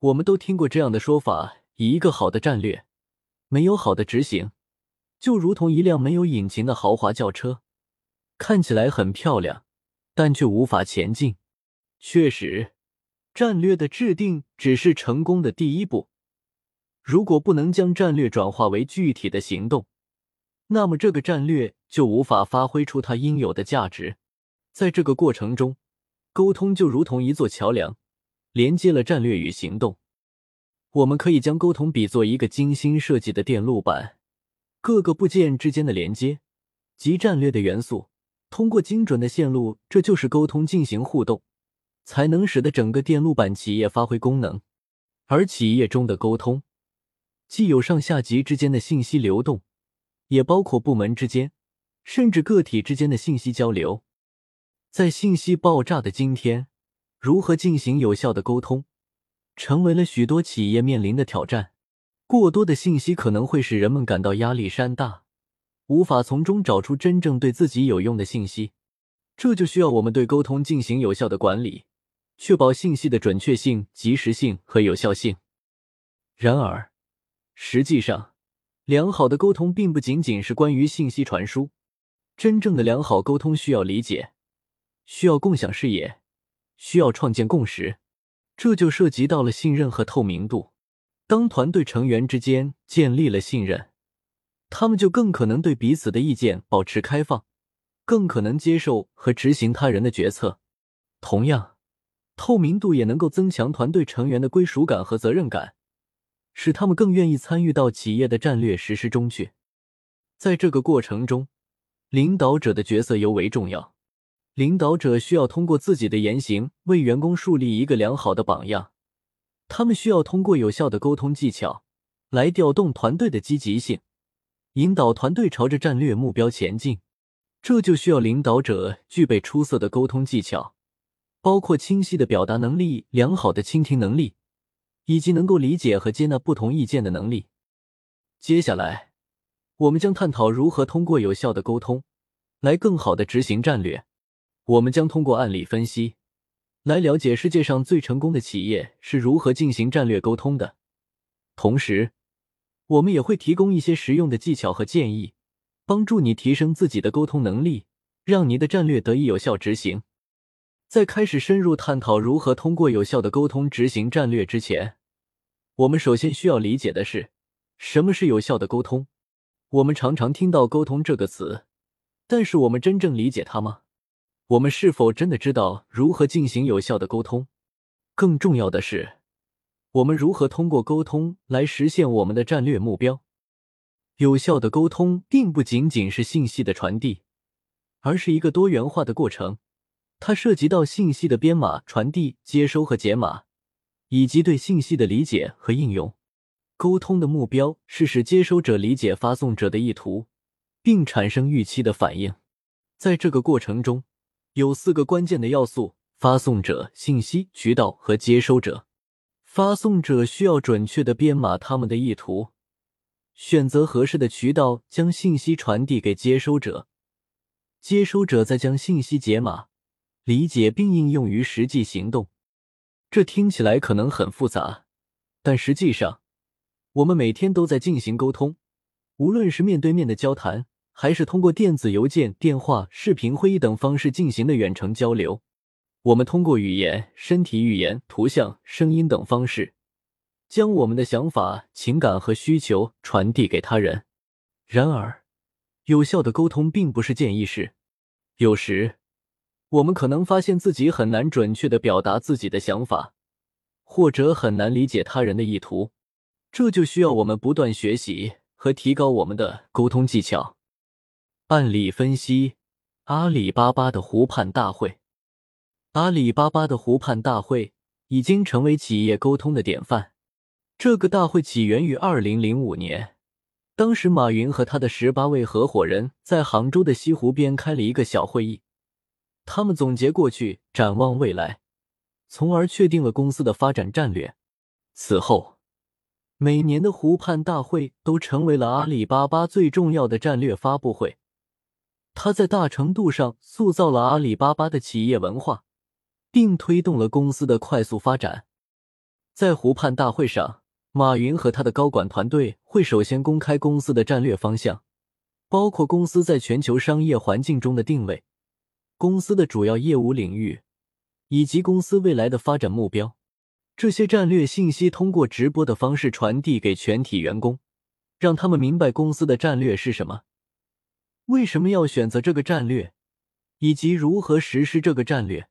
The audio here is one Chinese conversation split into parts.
我们都听过这样的说法：以一个好的战略，没有好的执行，就如同一辆没有引擎的豪华轿车，看起来很漂亮，但却无法前进。确实，战略的制定只是成功的第一步。如果不能将战略转化为具体的行动，那么这个战略就无法发挥出它应有的价值。在这个过程中，沟通就如同一座桥梁，连接了战略与行动。我们可以将沟通比作一个精心设计的电路板，各个部件之间的连接及战略的元素，通过精准的线路，这就是沟通进行互动，才能使得整个电路板企业发挥功能。而企业中的沟通。既有上下级之间的信息流动，也包括部门之间，甚至个体之间的信息交流。在信息爆炸的今天，如何进行有效的沟通，成为了许多企业面临的挑战。过多的信息可能会使人们感到压力山大，无法从中找出真正对自己有用的信息。这就需要我们对沟通进行有效的管理，确保信息的准确性、及时性和有效性。然而，实际上，良好的沟通并不仅仅是关于信息传输。真正的良好沟通需要理解，需要共享视野，需要创建共识。这就涉及到了信任和透明度。当团队成员之间建立了信任，他们就更可能对彼此的意见保持开放，更可能接受和执行他人的决策。同样，透明度也能够增强团队成员的归属感和责任感。使他们更愿意参与到企业的战略实施中去。在这个过程中，领导者的角色尤为重要。领导者需要通过自己的言行为员工树立一个良好的榜样。他们需要通过有效的沟通技巧来调动团队的积极性，引导团队朝着战略目标前进。这就需要领导者具备出色的沟通技巧，包括清晰的表达能力、良好的倾听能力。以及能够理解和接纳不同意见的能力。接下来，我们将探讨如何通过有效的沟通来更好的执行战略。我们将通过案例分析来了解世界上最成功的企业是如何进行战略沟通的。同时，我们也会提供一些实用的技巧和建议，帮助你提升自己的沟通能力，让你的战略得以有效执行。在开始深入探讨如何通过有效的沟通执行战略之前，我们首先需要理解的是什么是有效的沟通。我们常常听到“沟通”这个词，但是我们真正理解它吗？我们是否真的知道如何进行有效的沟通？更重要的是，我们如何通过沟通来实现我们的战略目标？有效的沟通并不仅仅是信息的传递，而是一个多元化的过程。它涉及到信息的编码、传递、接收和解码，以及对信息的理解和应用。沟通的目标是使接收者理解发送者的意图，并产生预期的反应。在这个过程中，有四个关键的要素：发送者、信息渠道和接收者。发送者需要准确的编码他们的意图，选择合适的渠道将信息传递给接收者，接收者再将信息解码。理解并应用于实际行动，这听起来可能很复杂，但实际上，我们每天都在进行沟通，无论是面对面的交谈，还是通过电子邮件、电话、视频会议等方式进行的远程交流。我们通过语言、身体语言、图像、声音等方式，将我们的想法、情感和需求传递给他人。然而，有效的沟通并不是件易事，有时。我们可能发现自己很难准确的表达自己的想法，或者很难理解他人的意图，这就需要我们不断学习和提高我们的沟通技巧。案例分析：阿里巴巴的湖畔大会。阿里巴巴的湖畔大会已经成为企业沟通的典范。这个大会起源于二零零五年，当时马云和他的十八位合伙人在杭州的西湖边开了一个小会议。他们总结过去，展望未来，从而确定了公司的发展战略。此后，每年的湖畔大会都成为了阿里巴巴最重要的战略发布会。它在大程度上塑造了阿里巴巴的企业文化，并推动了公司的快速发展。在湖畔大会上，马云和他的高管团队会首先公开公司的战略方向，包括公司在全球商业环境中的定位、公司的主要业务领域以及公司未来的发展目标。这些战略信息通过直播的方式传递给全体员工，让他们明白公司的战略是什么，为什么要选择这个战略，以及如何实施这个战略。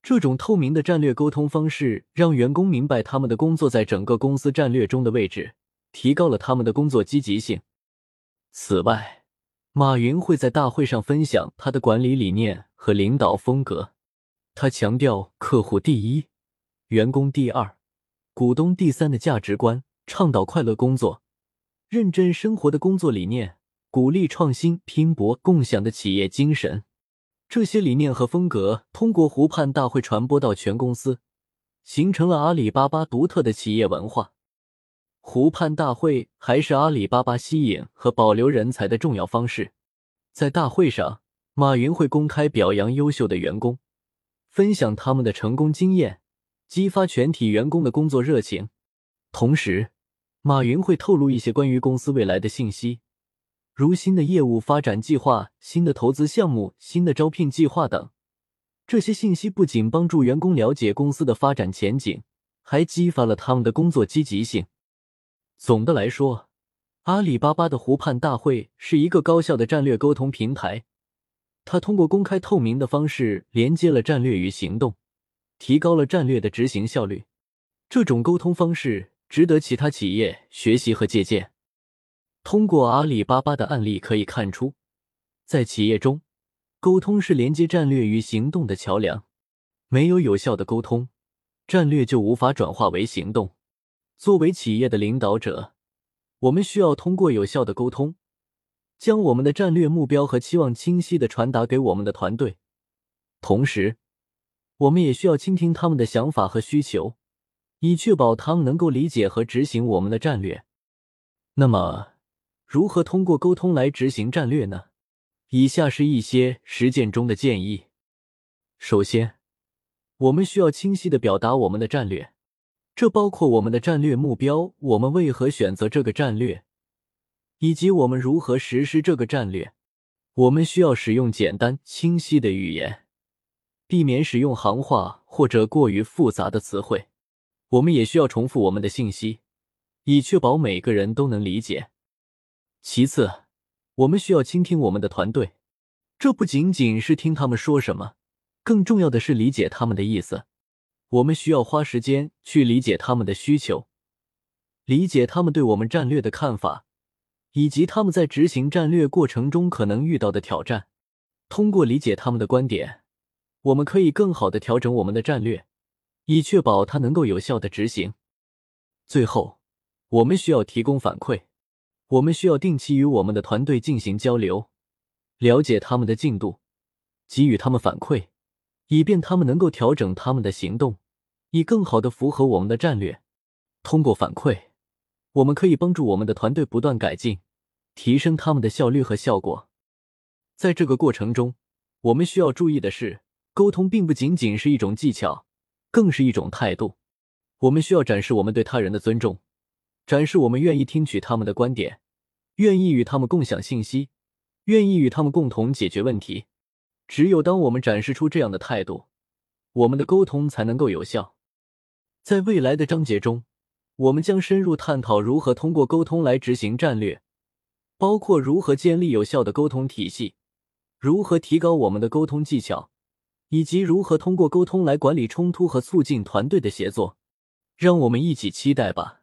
这种透明的战略沟通方式，让员工明白他们的工作在整个公司战略中的位置，提高了他们的工作积极性。此外，马云会在大会上分享他的管理理念和领导风格。他强调客户第一。员工第二，股东第三的价值观，倡导快乐工作、认真生活的工作理念，鼓励创新、拼搏、共享的企业精神。这些理念和风格通过湖畔大会传播到全公司，形成了阿里巴巴独特的企业文化。湖畔大会还是阿里巴巴吸引和保留人才的重要方式。在大会上，马云会公开表扬优秀的员工，分享他们的成功经验。激发全体员工的工作热情，同时，马云会透露一些关于公司未来的信息，如新的业务发展计划、新的投资项目、新的招聘计划等。这些信息不仅帮助员工了解公司的发展前景，还激发了他们的工作积极性。总的来说，阿里巴巴的湖畔大会是一个高效的战略沟通平台，它通过公开透明的方式连接了战略与行动。提高了战略的执行效率，这种沟通方式值得其他企业学习和借鉴。通过阿里巴巴的案例可以看出，在企业中，沟通是连接战略与行动的桥梁。没有有效的沟通，战略就无法转化为行动。作为企业的领导者，我们需要通过有效的沟通，将我们的战略目标和期望清晰的传达给我们的团队，同时。我们也需要倾听他们的想法和需求，以确保他们能够理解和执行我们的战略。那么，如何通过沟通来执行战略呢？以下是一些实践中的建议。首先，我们需要清晰的表达我们的战略，这包括我们的战略目标、我们为何选择这个战略，以及我们如何实施这个战略。我们需要使用简单清晰的语言。避免使用行话或者过于复杂的词汇。我们也需要重复我们的信息，以确保每个人都能理解。其次，我们需要倾听我们的团队，这不仅仅是听他们说什么，更重要的是理解他们的意思。我们需要花时间去理解他们的需求，理解他们对我们战略的看法，以及他们在执行战略过程中可能遇到的挑战。通过理解他们的观点。我们可以更好的调整我们的战略，以确保它能够有效的执行。最后，我们需要提供反馈，我们需要定期与我们的团队进行交流，了解他们的进度，给予他们反馈，以便他们能够调整他们的行动，以更好的符合我们的战略。通过反馈，我们可以帮助我们的团队不断改进，提升他们的效率和效果。在这个过程中，我们需要注意的是。沟通并不仅仅是一种技巧，更是一种态度。我们需要展示我们对他人的尊重，展示我们愿意听取他们的观点，愿意与他们共享信息，愿意与他们共同解决问题。只有当我们展示出这样的态度，我们的沟通才能够有效。在未来的章节中，我们将深入探讨如何通过沟通来执行战略，包括如何建立有效的沟通体系，如何提高我们的沟通技巧。以及如何通过沟通来管理冲突和促进团队的协作，让我们一起期待吧。